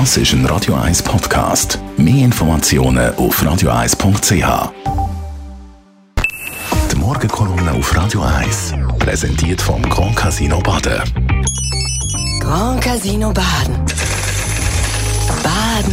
Das ist ein Radio 1 Podcast. Mehr Informationen auf radio1.ch. Die Morgenkolumne auf Radio 1 präsentiert vom Grand Casino Baden. Grand Casino Baden. Baden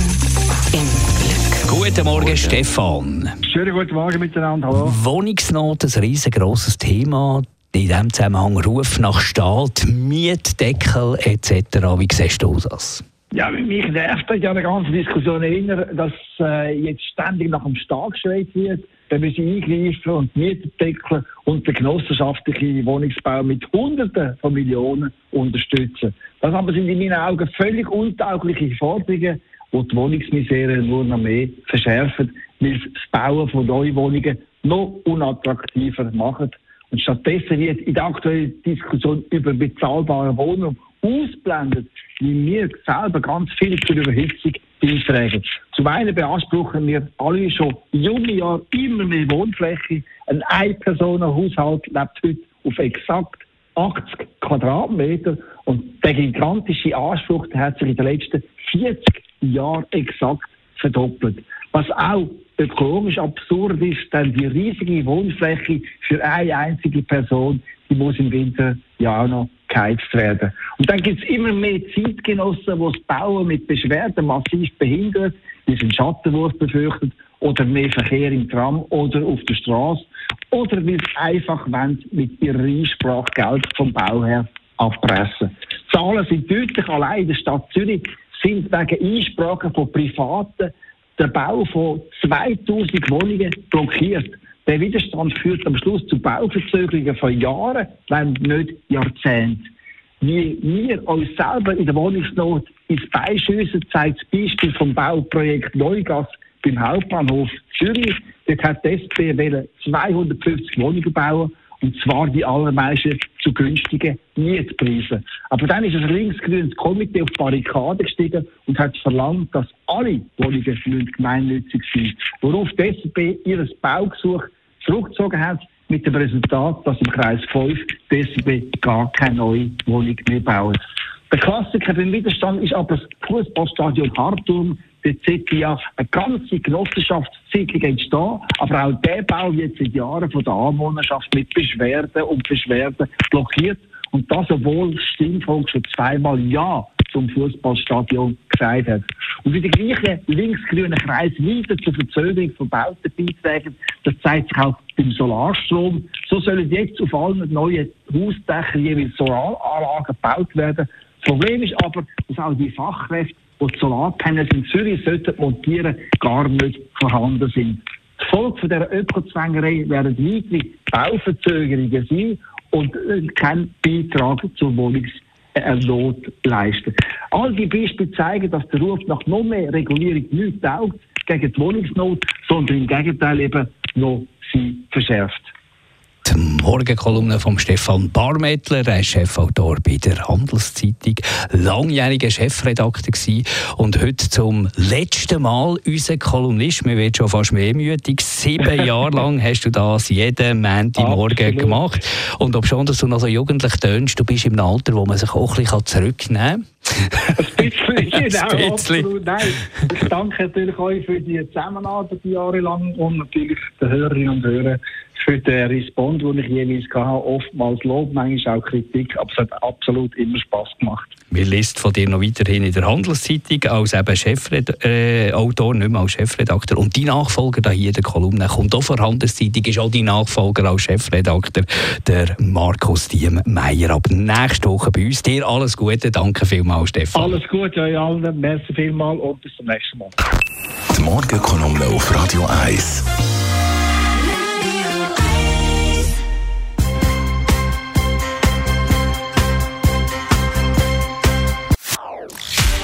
im Glück. Guten Morgen, Stefan. Schönen guten Morgen miteinander, hallo. Wohnungsnot, ein riesengroßes Thema. In diesem Zusammenhang Ruf nach Staat, Mietdeckel etc. Wie siehst du das? Ja, mich nervt ja eine ganze Diskussion erinnern, dass äh, jetzt ständig nach dem Staat geschreit wird. Da müssen eingreifen und Mietdeckel und den genossenschaftlichen Wohnungsbau mit Hunderten von Millionen unterstützen. Das aber sind in meinen Augen völlig untaugliche Forderungen, die die Wohnungsmisere nur noch mehr verschärfen, weil das Bauen von neuen Wohnungen noch unattraktiver macht. Und stattdessen wird in der aktuellen Diskussion über bezahlbare Wohnungen ausblendet, wie wir selber ganz viel zur Überhitzung beitragen. Zum einen beanspruchen wir alle schon in jungen Jahren immer mehr Wohnfläche. Ein Ein-Personen-Haushalt lebt heute auf exakt 80 Quadratmeter und der gigantische Anspruch der hat sich in den letzten 40 Jahren exakt verdoppelt. Was auch ökologisch absurd ist, denn die riesige Wohnfläche für eine einzige Person, die muss im Winter ja auch noch geheizt werden. Und dann gibt es immer mehr Zeitgenossen, die das Bauen mit Beschwerden massiv behindert, die sind Schattenwurf befürchtet oder mehr Verkehr im Tram oder auf der Straße oder weil sie einfach wollen, mit ihrer Einsprache Geld vom Bauherr abpressen. Zahlen sind deutlich. Allein in der Stadt Zürich sind wegen Einsprachen von Privaten der Bau von 2000 Wohnungen blockiert. Der Widerstand führt am Schluss zu Bauverzögerungen von Jahren, wenn nicht Jahrzehnten. Wie wir uns selber in der Wohnungsnot ins Bein schiessen, zeigt das Beispiel vom Bauprojekt Neugas beim Hauptbahnhof Zürich. Dort hat die SP 250 Wohnungen bauen und zwar die allermeisten zu günstigen Mietpreisen. Aber dann ist ein linksgrünes Komitee auf die Barrikaden gestiegen und hat verlangt, dass alle Wohnungen gemeinnützig sind. Worauf die SP ihr Baugesuch zurückgezogen hat, mit dem Resultat, dass im Kreis 5 die SP gar keine neue Wohnung mehr bauen. Der Klassiker beim Widerstand ist aber das Fußballstadion Hartum. Dort sollte ja eine ganze Genossenschaftssiedlung entstehen. Aber auch der Bau wird seit Jahren von der Anwohnerschaft mit Beschwerden und Beschwerden blockiert. Und das, obwohl Stimmvolk schon zweimal Ja zum Fußballstadion gesagt hat. Und wie die gleichen linksgrünen Kreis weiter zur Verzögerung von Bauten beitragen, das zeigt sich auch beim Solarstrom. So sollen jetzt auf allen neuen Hausdächern jeweils Solaranlagen gebaut werden. Das Problem ist aber, dass auch die Fachkräfte, die, die Solarpanels in Zürich sollten montieren, gar nicht vorhanden sind. Die Folge von dieser Ökozwängerei werden weitere Bauverzögerungen sein und äh, kein Beitrag zur Wohnungsnot leisten. All die Beispiele zeigen, dass der Ruf nach noch mehr Regulierung nicht taugt gegen die Wohnungsnot, sondern im Gegenteil eben noch sie verschärft. Die Morgenkolumne von Stefan Barmettler, er ist Chefautor bei der Handelszeitung, langjähriger Chefredakteur gewesen und heute zum letzten Mal unser Kolumnist. Mir wird schon fast mehr mütig. Sieben Jahre lang hast du das jeden Montagmorgen gemacht. Und ob schon, dass du noch so jugendlich tönst, du bist im Alter, wo man sich auch ein bisschen zurücknehmen kann. Ein bisschen, genau, absolut. Nein, ich danke natürlich euch für die Zusammenarbeit jahrelang und natürlich den Hörerinnen und Hörern für den Respond, den ich jeweils hatte. Oftmals Lob, manchmal auch Kritik, aber es hat absolut immer Spass gemacht. Wir lesen von dir noch weiterhin in der Handelszeitung als eben Chefautor, äh, nicht mehr als Chefredakteur. Und die Nachfolger da hier in der Kolumne kommt auch von der Handelszeitung, ist auch die Nachfolger als Chefredakteur, der Markus Diemeyer. Ab nächste Woche bei uns. Dir alles Gute, danke vielmals, Stefan. Alles Gute euch allen, merci vielmals und bis zum nächsten Mal. Die Morgenkolumne auf Radio 1.